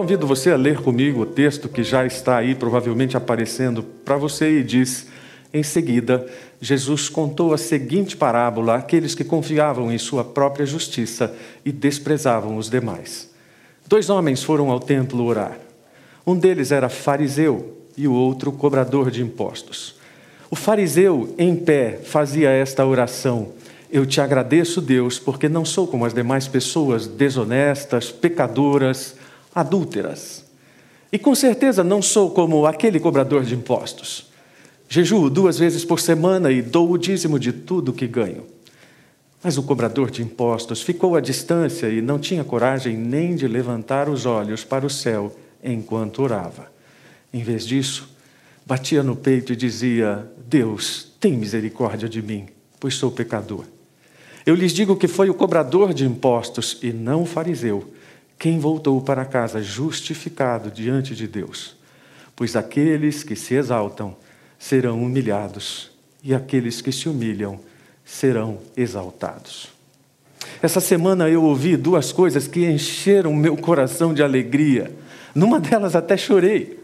convido você a ler comigo o texto que já está aí, provavelmente aparecendo para você, e diz: Em seguida, Jesus contou a seguinte parábola àqueles que confiavam em sua própria justiça e desprezavam os demais. Dois homens foram ao templo orar. Um deles era fariseu e o outro cobrador de impostos. O fariseu, em pé, fazia esta oração: Eu te agradeço, Deus, porque não sou como as demais pessoas desonestas, pecadoras, adúlteras. E com certeza não sou como aquele cobrador de impostos. Jejuo duas vezes por semana e dou o dízimo de tudo que ganho. Mas o cobrador de impostos ficou à distância e não tinha coragem nem de levantar os olhos para o céu enquanto orava. Em vez disso, batia no peito e dizia: Deus, tem misericórdia de mim, pois sou pecador. Eu lhes digo que foi o cobrador de impostos e não o fariseu quem voltou para casa justificado diante de Deus. Pois aqueles que se exaltam serão humilhados, e aqueles que se humilham serão exaltados. Essa semana eu ouvi duas coisas que encheram meu coração de alegria. Numa delas até chorei.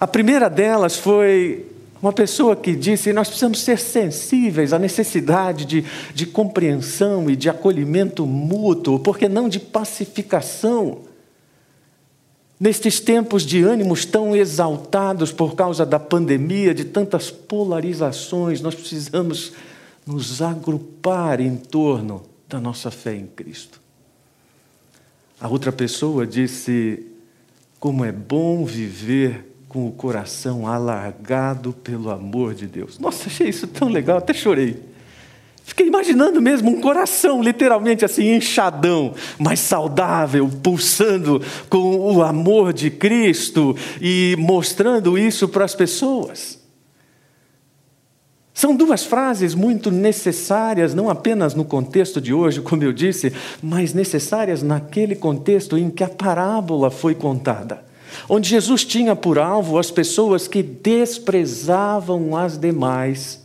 A primeira delas foi uma pessoa que disse: nós precisamos ser sensíveis à necessidade de, de compreensão e de acolhimento mútuo, porque não de pacificação. Nestes tempos de ânimos tão exaltados por causa da pandemia, de tantas polarizações, nós precisamos nos agrupar em torno da nossa fé em Cristo. A outra pessoa disse: Como é bom viver com o coração alargado pelo amor de Deus. Nossa, achei isso tão legal, até chorei. Fiquei imaginando mesmo um coração literalmente assim, inchadão, mas saudável, pulsando com o amor de Cristo e mostrando isso para as pessoas. São duas frases muito necessárias, não apenas no contexto de hoje, como eu disse, mas necessárias naquele contexto em que a parábola foi contada, onde Jesus tinha por alvo as pessoas que desprezavam as demais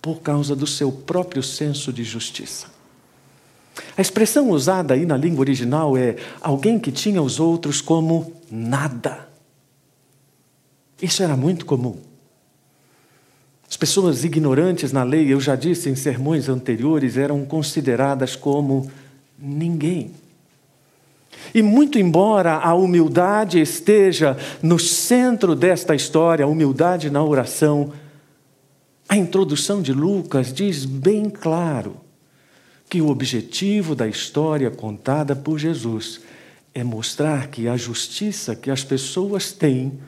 por causa do seu próprio senso de justiça. A expressão usada aí na língua original é alguém que tinha os outros como nada. Isso era muito comum. As pessoas ignorantes na lei, eu já disse em sermões anteriores, eram consideradas como ninguém. E muito embora a humildade esteja no centro desta história, a humildade na oração, a introdução de Lucas diz bem claro que o objetivo da história contada por Jesus é mostrar que a justiça que as pessoas têm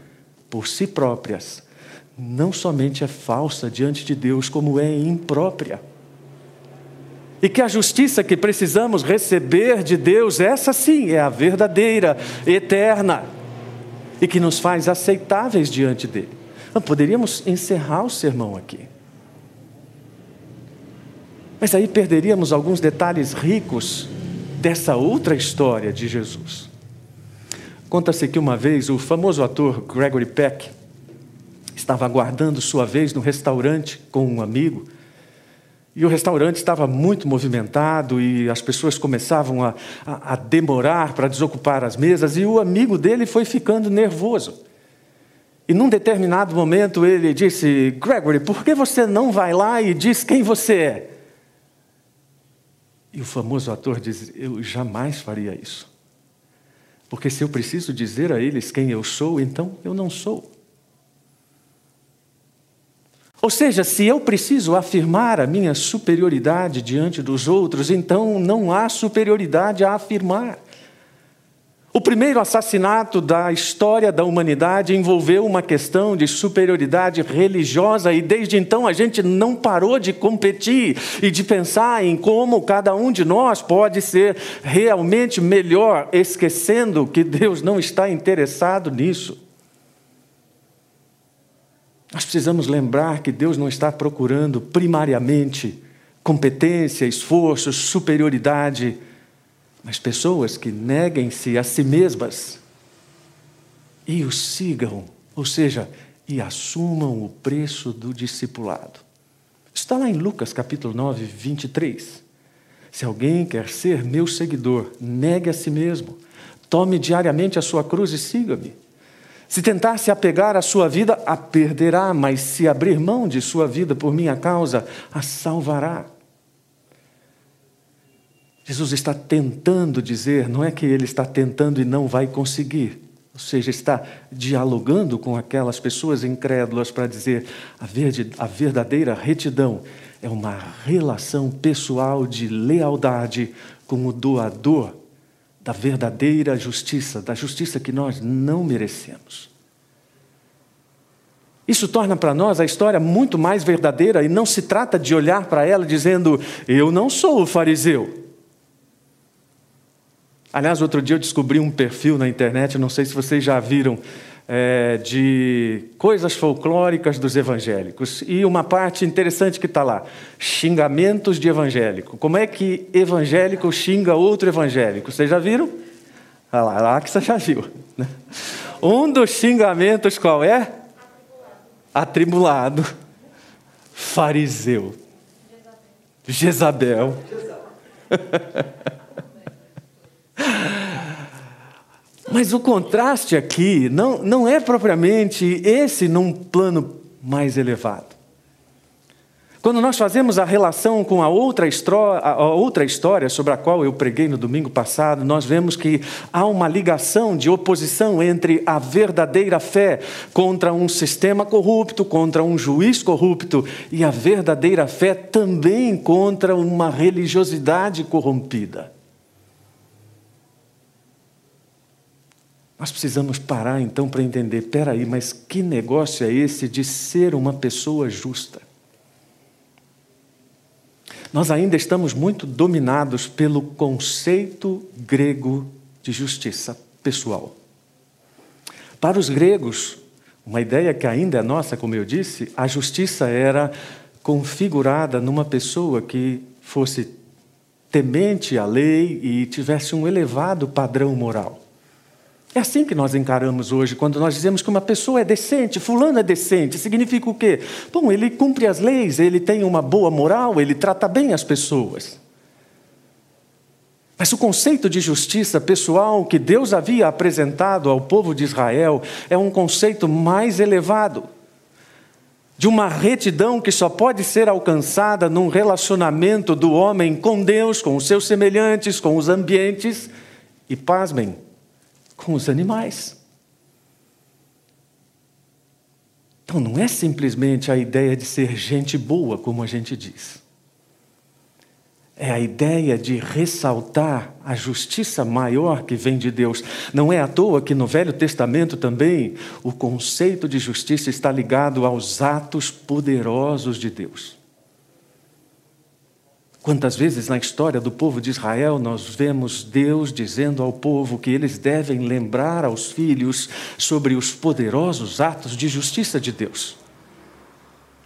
por si próprias não somente é falsa diante de Deus, como é imprópria. E que a justiça que precisamos receber de Deus, essa sim é a verdadeira, eterna, e que nos faz aceitáveis diante dele. Então, poderíamos encerrar o sermão aqui. Mas aí perderíamos alguns detalhes ricos dessa outra história de Jesus. Conta-se que uma vez o famoso ator Gregory Peck estava aguardando sua vez no restaurante com um amigo. E o restaurante estava muito movimentado e as pessoas começavam a, a, a demorar para desocupar as mesas, e o amigo dele foi ficando nervoso. E num determinado momento ele disse: Gregory, por que você não vai lá e diz quem você é? E o famoso ator diz: Eu jamais faria isso. Porque se eu preciso dizer a eles quem eu sou, então eu não sou. Ou seja, se eu preciso afirmar a minha superioridade diante dos outros, então não há superioridade a afirmar. O primeiro assassinato da história da humanidade envolveu uma questão de superioridade religiosa, e desde então a gente não parou de competir e de pensar em como cada um de nós pode ser realmente melhor, esquecendo que Deus não está interessado nisso. Nós precisamos lembrar que Deus não está procurando primariamente competência, esforço, superioridade mas pessoas que neguem-se a si mesmas e o sigam, ou seja, e assumam o preço do discipulado. Está lá em Lucas capítulo 9, 23. Se alguém quer ser meu seguidor, negue a si mesmo, Tome diariamente a sua cruz e siga-me. Se tentar se apegar à sua vida, a perderá, mas se abrir mão de sua vida por minha causa, a salvará. Jesus está tentando dizer, não é que ele está tentando e não vai conseguir. Ou seja, está dialogando com aquelas pessoas incrédulas para dizer a verdadeira retidão é uma relação pessoal de lealdade com o doador da verdadeira justiça, da justiça que nós não merecemos. Isso torna para nós a história muito mais verdadeira e não se trata de olhar para ela dizendo, eu não sou o fariseu. Aliás, outro dia eu descobri um perfil na internet, não sei se vocês já viram, é, de coisas folclóricas dos evangélicos. E uma parte interessante que está lá: xingamentos de evangélico. Como é que evangélico xinga outro evangélico? Vocês já viram? Ah lá, lá que você já viu. Né? Um dos xingamentos qual é? Atribulado. Fariseu. Jezabel. Jezabel. Mas o contraste aqui não, não é propriamente esse num plano mais elevado. Quando nós fazemos a relação com a outra, a outra história sobre a qual eu preguei no domingo passado, nós vemos que há uma ligação de oposição entre a verdadeira fé contra um sistema corrupto, contra um juiz corrupto, e a verdadeira fé também contra uma religiosidade corrompida. Nós precisamos parar então para entender: peraí, mas que negócio é esse de ser uma pessoa justa? Nós ainda estamos muito dominados pelo conceito grego de justiça pessoal. Para os gregos, uma ideia que ainda é nossa, como eu disse, a justiça era configurada numa pessoa que fosse temente à lei e tivesse um elevado padrão moral. É assim que nós encaramos hoje, quando nós dizemos que uma pessoa é decente, fulano é decente, significa o quê? Bom, ele cumpre as leis, ele tem uma boa moral, ele trata bem as pessoas. Mas o conceito de justiça pessoal que Deus havia apresentado ao povo de Israel é um conceito mais elevado, de uma retidão que só pode ser alcançada num relacionamento do homem com Deus, com os seus semelhantes, com os ambientes, e pasmem, com os animais. Então não é simplesmente a ideia de ser gente boa, como a gente diz. É a ideia de ressaltar a justiça maior que vem de Deus. Não é à toa que no Velho Testamento também o conceito de justiça está ligado aos atos poderosos de Deus. Quantas vezes na história do povo de Israel nós vemos Deus dizendo ao povo que eles devem lembrar aos filhos sobre os poderosos atos de justiça de Deus?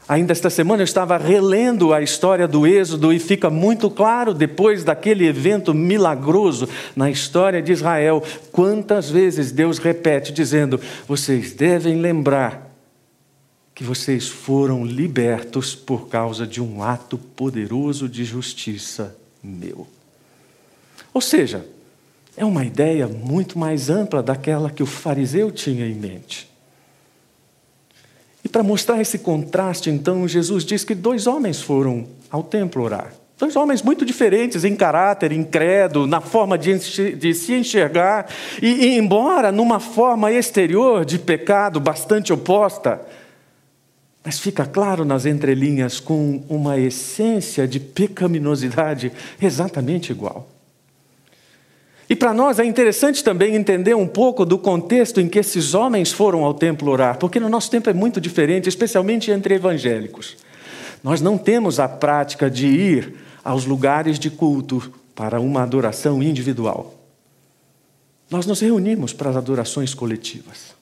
Ainda esta semana eu estava relendo a história do Êxodo e fica muito claro, depois daquele evento milagroso na história de Israel, quantas vezes Deus repete, dizendo: vocês devem lembrar que vocês foram libertos por causa de um ato poderoso de justiça meu. Ou seja, é uma ideia muito mais ampla daquela que o fariseu tinha em mente. E para mostrar esse contraste, então, Jesus diz que dois homens foram ao templo orar. Dois homens muito diferentes em caráter, em credo, na forma de, de se enxergar, e, e, embora numa forma exterior de pecado bastante oposta, mas fica claro nas entrelinhas com uma essência de pecaminosidade exatamente igual. E para nós é interessante também entender um pouco do contexto em que esses homens foram ao templo orar, porque no nosso tempo é muito diferente, especialmente entre evangélicos. Nós não temos a prática de ir aos lugares de culto para uma adoração individual. Nós nos reunimos para as adorações coletivas.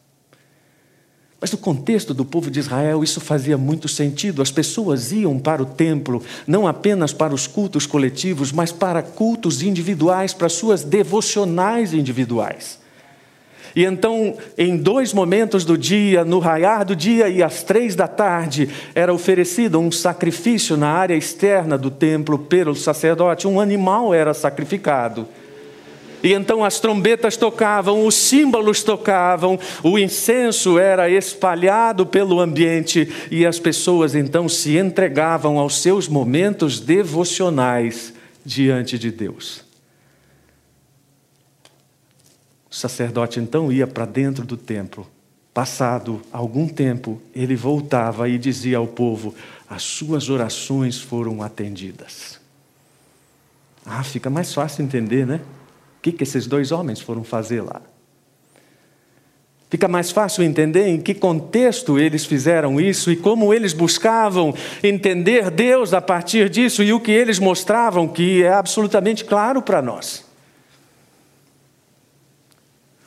Mas no contexto do povo de Israel, isso fazia muito sentido. As pessoas iam para o templo não apenas para os cultos coletivos, mas para cultos individuais, para suas devocionais individuais. E então, em dois momentos do dia, no raiar do dia e às três da tarde, era oferecido um sacrifício na área externa do templo pelo sacerdote. Um animal era sacrificado. E então as trombetas tocavam, os símbolos tocavam, o incenso era espalhado pelo ambiente e as pessoas então se entregavam aos seus momentos devocionais diante de Deus. O sacerdote então ia para dentro do templo. Passado algum tempo, ele voltava e dizia ao povo: As suas orações foram atendidas. Ah, fica mais fácil entender, né? O que, que esses dois homens foram fazer lá? Fica mais fácil entender em que contexto eles fizeram isso e como eles buscavam entender Deus a partir disso e o que eles mostravam, que é absolutamente claro para nós.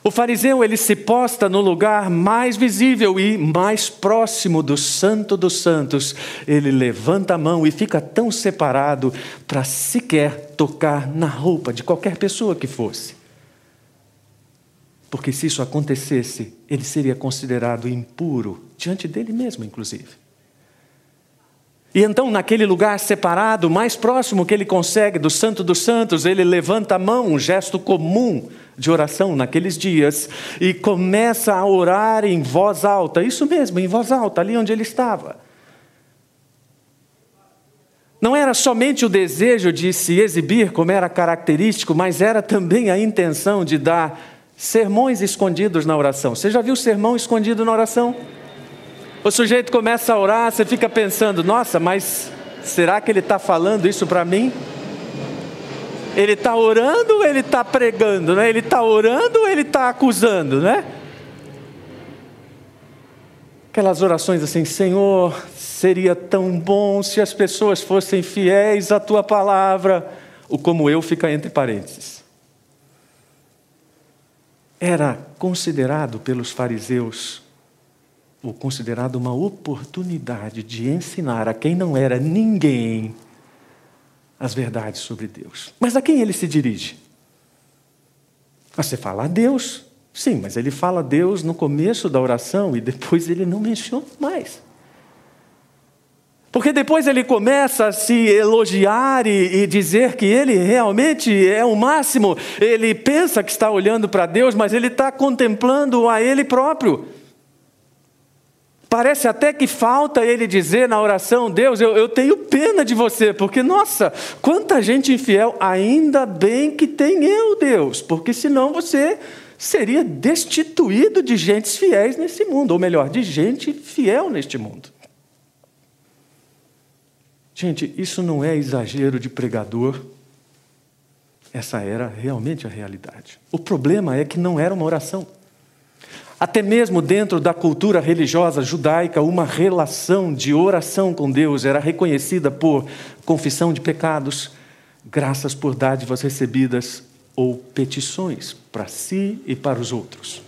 O fariseu ele se posta no lugar mais visível e mais próximo do Santo dos Santos. Ele levanta a mão e fica tão separado para sequer tocar na roupa de qualquer pessoa que fosse. Porque se isso acontecesse, ele seria considerado impuro diante dele mesmo, inclusive. E então, naquele lugar separado, mais próximo que ele consegue do Santo dos Santos, ele levanta a mão, um gesto comum de oração naqueles dias, e começa a orar em voz alta, isso mesmo, em voz alta, ali onde ele estava. Não era somente o desejo de se exibir, como era característico, mas era também a intenção de dar sermões escondidos na oração. Você já viu sermão escondido na oração? O sujeito começa a orar, você fica pensando: nossa, mas será que ele está falando isso para mim? Ele está orando ou ele está pregando? Né? Ele está orando ou ele está acusando? Né? Aquelas orações assim: Senhor, seria tão bom se as pessoas fossem fiéis à tua palavra. O como eu fica entre parênteses. Era considerado pelos fariseus ou considerado uma oportunidade de ensinar a quem não era ninguém as verdades sobre Deus. Mas a quem ele se dirige? Você fala a Deus, sim, mas ele fala a Deus no começo da oração e depois ele não menciona mais. Porque depois ele começa a se elogiar e, e, dizer que ele realmente é o máximo. Ele pensa que está olhando para Deus, mas ele está contemplando a ele próprio. Parece até que falta ele dizer na oração: Deus, eu, eu tenho pena de você, porque, nossa, quanta gente infiel, ainda bem que tem eu, Deus, porque senão você seria destituído de gentes fiéis nesse mundo, ou melhor, de gente fiel neste mundo. Gente, isso não é exagero de pregador, essa era realmente a realidade. O problema é que não era uma oração. Até mesmo dentro da cultura religiosa judaica, uma relação de oração com Deus era reconhecida por confissão de pecados, graças por dádivas recebidas ou petições para si e para os outros.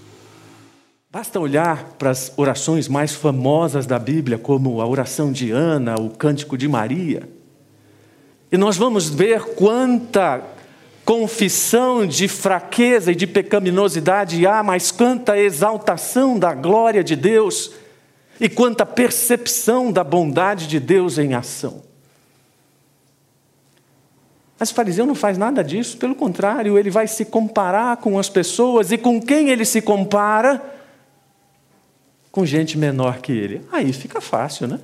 Basta olhar para as orações mais famosas da Bíblia, como a oração de Ana, o cântico de Maria, e nós vamos ver quanta confissão de fraqueza e de pecaminosidade há, mas quanta exaltação da glória de Deus e quanta percepção da bondade de Deus em ação. Mas o fariseu não faz nada disso, pelo contrário, ele vai se comparar com as pessoas e com quem ele se compara? Com gente menor que ele. Aí fica fácil, né?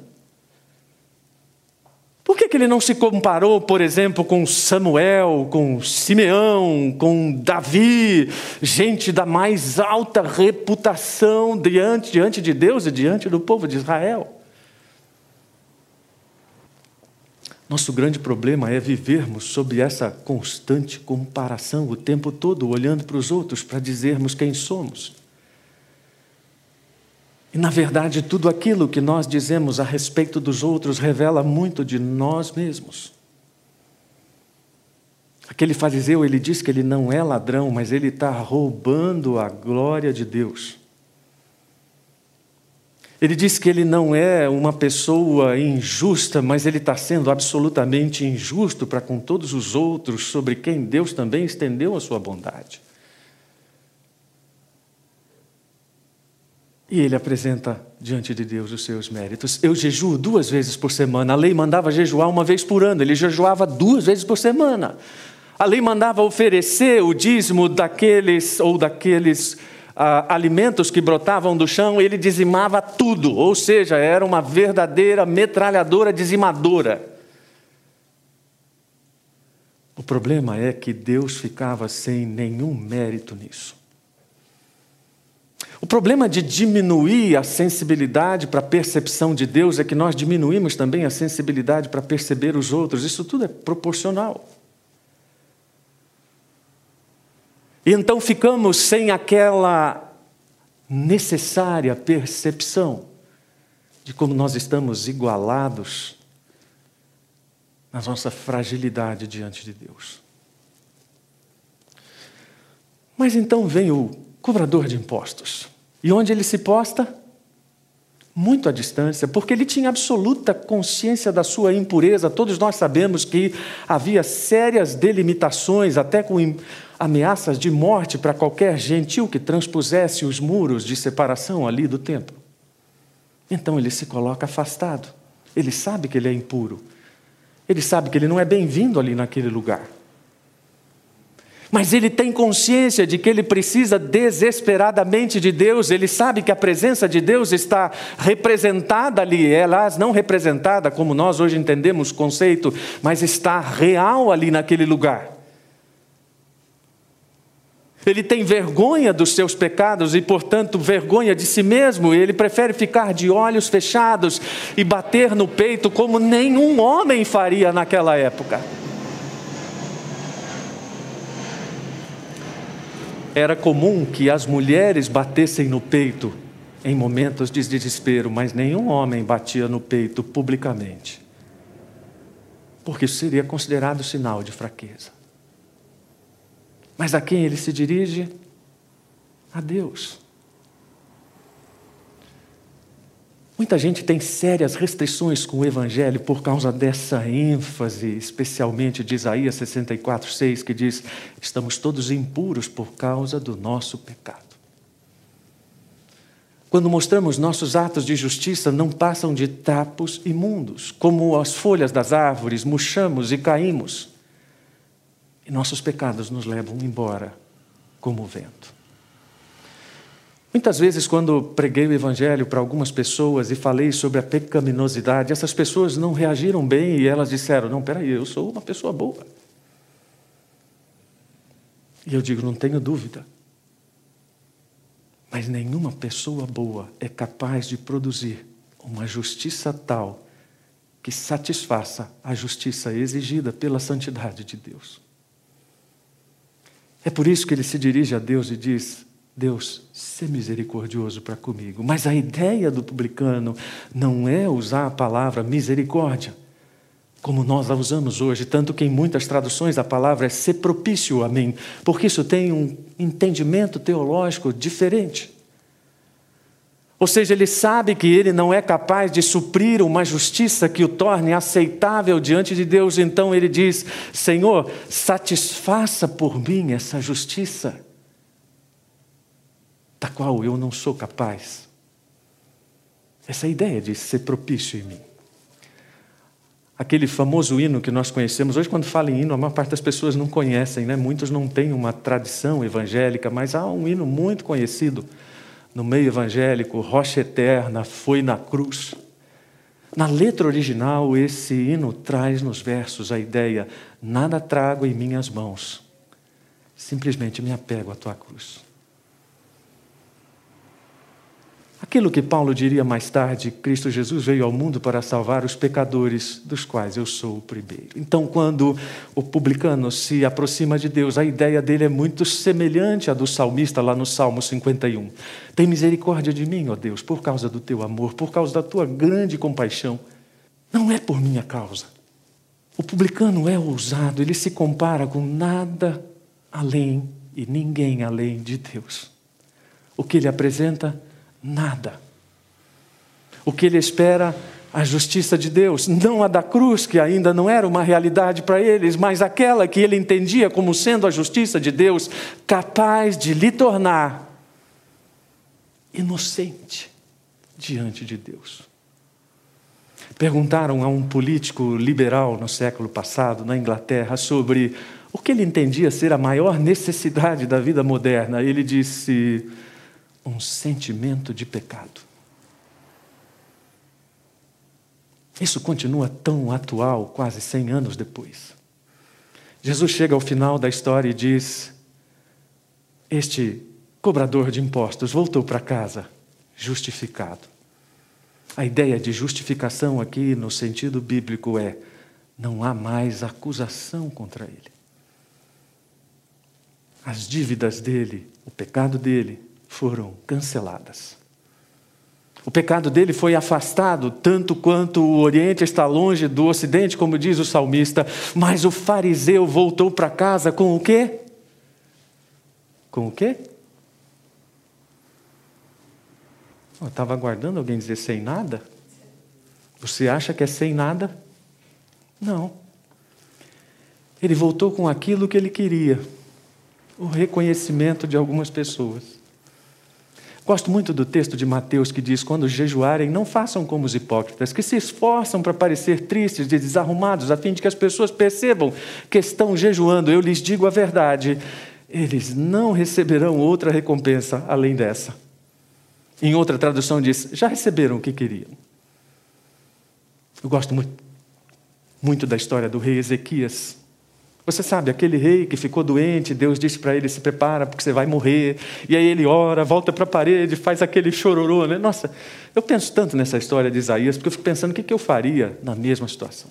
Por que, que ele não se comparou, por exemplo, com Samuel, com Simeão, com Davi, gente da mais alta reputação diante, diante de Deus e diante do povo de Israel? Nosso grande problema é vivermos sob essa constante comparação o tempo todo, olhando para os outros para dizermos quem somos. E, na verdade, tudo aquilo que nós dizemos a respeito dos outros revela muito de nós mesmos. Aquele fariseu, ele diz que ele não é ladrão, mas ele está roubando a glória de Deus. Ele diz que ele não é uma pessoa injusta, mas ele está sendo absolutamente injusto para com todos os outros sobre quem Deus também estendeu a sua bondade. E ele apresenta diante de Deus os seus méritos. Eu jejuo duas vezes por semana. A lei mandava jejuar uma vez por ano. Ele jejuava duas vezes por semana. A lei mandava oferecer o dízimo daqueles ou daqueles ah, alimentos que brotavam do chão, ele dizimava tudo, ou seja, era uma verdadeira metralhadora dizimadora. O problema é que Deus ficava sem nenhum mérito nisso. O problema de diminuir a sensibilidade para a percepção de Deus é que nós diminuímos também a sensibilidade para perceber os outros. Isso tudo é proporcional. E então ficamos sem aquela necessária percepção de como nós estamos igualados na nossa fragilidade diante de Deus. Mas então vem o cobrador de impostos. E onde ele se posta? Muito à distância, porque ele tinha absoluta consciência da sua impureza. Todos nós sabemos que havia sérias delimitações, até com ameaças de morte para qualquer gentil que transpusesse os muros de separação ali do templo. Então ele se coloca afastado. Ele sabe que ele é impuro. Ele sabe que ele não é bem-vindo ali naquele lugar. Mas ele tem consciência de que ele precisa desesperadamente de Deus, ele sabe que a presença de Deus está representada ali, ela não representada como nós hoje entendemos o conceito, mas está real ali naquele lugar. Ele tem vergonha dos seus pecados e, portanto, vergonha de si mesmo. Ele prefere ficar de olhos fechados e bater no peito como nenhum homem faria naquela época. Era comum que as mulheres batessem no peito em momentos de desespero, mas nenhum homem batia no peito publicamente, porque isso seria considerado sinal de fraqueza. Mas a quem ele se dirige? A Deus. Muita gente tem sérias restrições com o Evangelho por causa dessa ênfase, especialmente de Isaías 64, 6, que diz: estamos todos impuros por causa do nosso pecado. Quando mostramos nossos atos de justiça, não passam de trapos imundos, como as folhas das árvores, murchamos e caímos. E nossos pecados nos levam embora como o vento. Muitas vezes, quando preguei o Evangelho para algumas pessoas e falei sobre a pecaminosidade, essas pessoas não reagiram bem e elas disseram: Não, peraí, eu sou uma pessoa boa. E eu digo: Não tenho dúvida. Mas nenhuma pessoa boa é capaz de produzir uma justiça tal que satisfaça a justiça exigida pela santidade de Deus. É por isso que ele se dirige a Deus e diz: Deus, se misericordioso para comigo. Mas a ideia do publicano não é usar a palavra misericórdia, como nós a usamos hoje, tanto que em muitas traduções a palavra é ser propício a mim, porque isso tem um entendimento teológico diferente. Ou seja, ele sabe que ele não é capaz de suprir uma justiça que o torne aceitável diante de Deus, então ele diz: Senhor, satisfaça por mim essa justiça, da qual eu não sou capaz. Essa é ideia de ser propício em mim. Aquele famoso hino que nós conhecemos, hoje, quando fala em hino, a maior parte das pessoas não conhecem, né? muitos não têm uma tradição evangélica, mas há um hino muito conhecido no meio evangélico, rocha eterna, foi na cruz. Na letra original, esse hino traz nos versos a ideia: nada trago em minhas mãos, simplesmente me apego à tua cruz. Aquilo que Paulo diria mais tarde, Cristo Jesus veio ao mundo para salvar os pecadores, dos quais eu sou o primeiro. Então, quando o publicano se aproxima de Deus, a ideia dele é muito semelhante à do salmista lá no Salmo 51. Tem misericórdia de mim, ó Deus, por causa do teu amor, por causa da tua grande compaixão. Não é por minha causa. O publicano é ousado, ele se compara com nada além e ninguém além de Deus. O que ele apresenta? Nada. O que ele espera? A justiça de Deus, não a da cruz, que ainda não era uma realidade para eles, mas aquela que ele entendia como sendo a justiça de Deus, capaz de lhe tornar inocente diante de Deus. Perguntaram a um político liberal no século passado, na Inglaterra, sobre o que ele entendia ser a maior necessidade da vida moderna. Ele disse: um sentimento de pecado. Isso continua tão atual, quase 100 anos depois. Jesus chega ao final da história e diz: Este cobrador de impostos voltou para casa justificado. A ideia de justificação aqui, no sentido bíblico, é: não há mais acusação contra ele. As dívidas dele, o pecado dele, foram canceladas. O pecado dele foi afastado, tanto quanto o Oriente está longe do Ocidente, como diz o salmista, mas o fariseu voltou para casa com o quê? Com o quê? Eu estava aguardando alguém dizer sem nada. Você acha que é sem nada? Não. Ele voltou com aquilo que ele queria: o reconhecimento de algumas pessoas. Gosto muito do texto de Mateus que diz: quando jejuarem, não façam como os hipócritas, que se esforçam para parecer tristes e desarrumados, a fim de que as pessoas percebam que estão jejuando. Eu lhes digo a verdade: eles não receberão outra recompensa além dessa. Em outra tradução diz: já receberam o que queriam. Eu gosto muito, muito da história do rei Ezequias. Você sabe, aquele rei que ficou doente, Deus disse para ele: se prepara porque você vai morrer. E aí ele ora, volta para a parede, faz aquele chororô. Né? Nossa, eu penso tanto nessa história de Isaías, porque eu fico pensando o que eu faria na mesma situação.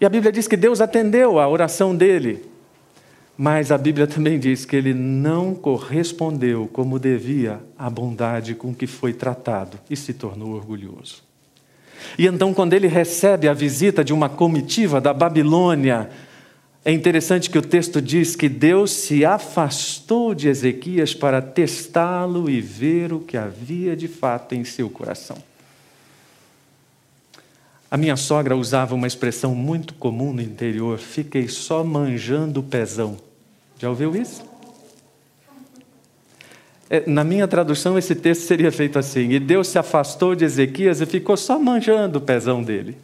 E a Bíblia diz que Deus atendeu a oração dele. Mas a Bíblia também diz que ele não correspondeu como devia à bondade com que foi tratado e se tornou orgulhoso. E então, quando ele recebe a visita de uma comitiva da Babilônia, é interessante que o texto diz que Deus se afastou de Ezequias para testá-lo e ver o que havia de fato em seu coração. A minha sogra usava uma expressão muito comum no interior: fiquei só manjando o pezão. Já ouviu isso? É, na minha tradução, esse texto seria feito assim: E Deus se afastou de Ezequias e ficou só manjando o pezão dele.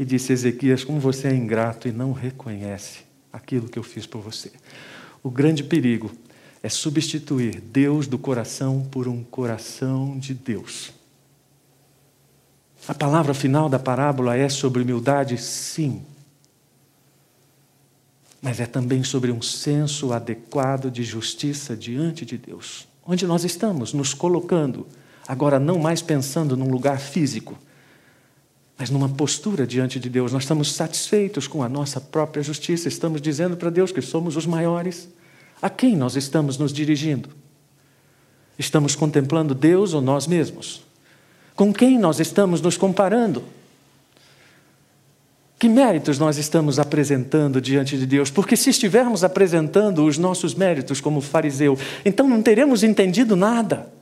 E disse: Ezequias, como você é ingrato e não reconhece aquilo que eu fiz por você. O grande perigo é substituir Deus do coração por um coração de Deus. A palavra final da parábola é sobre humildade, sim, mas é também sobre um senso adequado de justiça diante de Deus. Onde nós estamos nos colocando, agora não mais pensando num lugar físico, mas numa postura diante de Deus. Nós estamos satisfeitos com a nossa própria justiça, estamos dizendo para Deus que somos os maiores. A quem nós estamos nos dirigindo? Estamos contemplando Deus ou nós mesmos? Com quem nós estamos nos comparando? Que méritos nós estamos apresentando diante de Deus? Porque se estivermos apresentando os nossos méritos como fariseu, então não teremos entendido nada.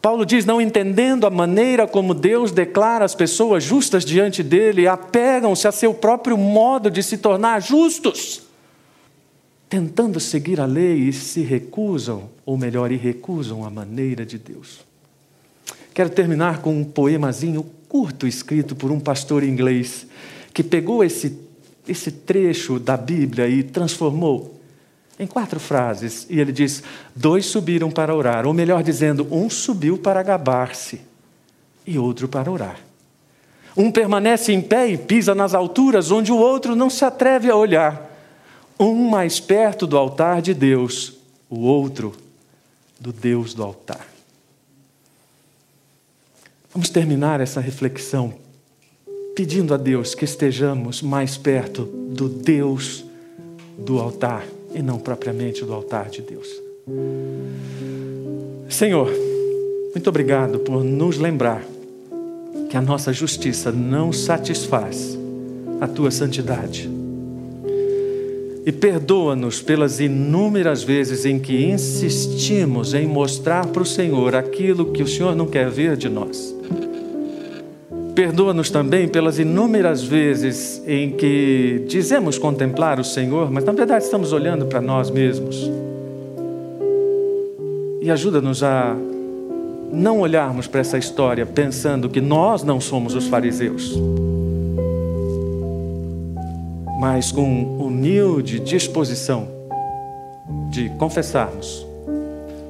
Paulo diz: não entendendo a maneira como Deus declara as pessoas justas diante dele, apegam-se a seu próprio modo de se tornar justos, tentando seguir a lei e se recusam, ou melhor, e recusam a maneira de Deus. Quero terminar com um poemazinho curto escrito por um pastor inglês que pegou esse, esse trecho da Bíblia e transformou em quatro frases. E ele diz: Dois subiram para orar, ou melhor dizendo, um subiu para gabar-se e outro para orar. Um permanece em pé e pisa nas alturas onde o outro não se atreve a olhar. Um mais perto do altar de Deus, o outro do Deus do altar. Vamos terminar essa reflexão pedindo a Deus que estejamos mais perto do Deus do altar e não propriamente do altar de Deus. Senhor, muito obrigado por nos lembrar que a nossa justiça não satisfaz a tua santidade. E perdoa-nos pelas inúmeras vezes em que insistimos em mostrar para o Senhor aquilo que o Senhor não quer ver de nós. Perdoa-nos também pelas inúmeras vezes em que dizemos contemplar o Senhor, mas na verdade estamos olhando para nós mesmos. E ajuda-nos a não olharmos para essa história pensando que nós não somos os fariseus. mas com humilde disposição de confessarmos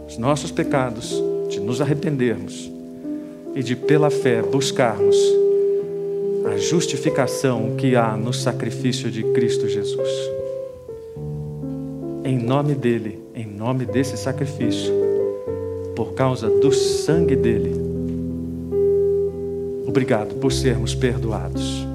os nossos pecados, de nos arrependermos e de, pela fé, buscarmos a justificação que há no sacrifício de Cristo Jesus. Em nome dele, em nome desse sacrifício, por causa do sangue dele. Obrigado por sermos perdoados.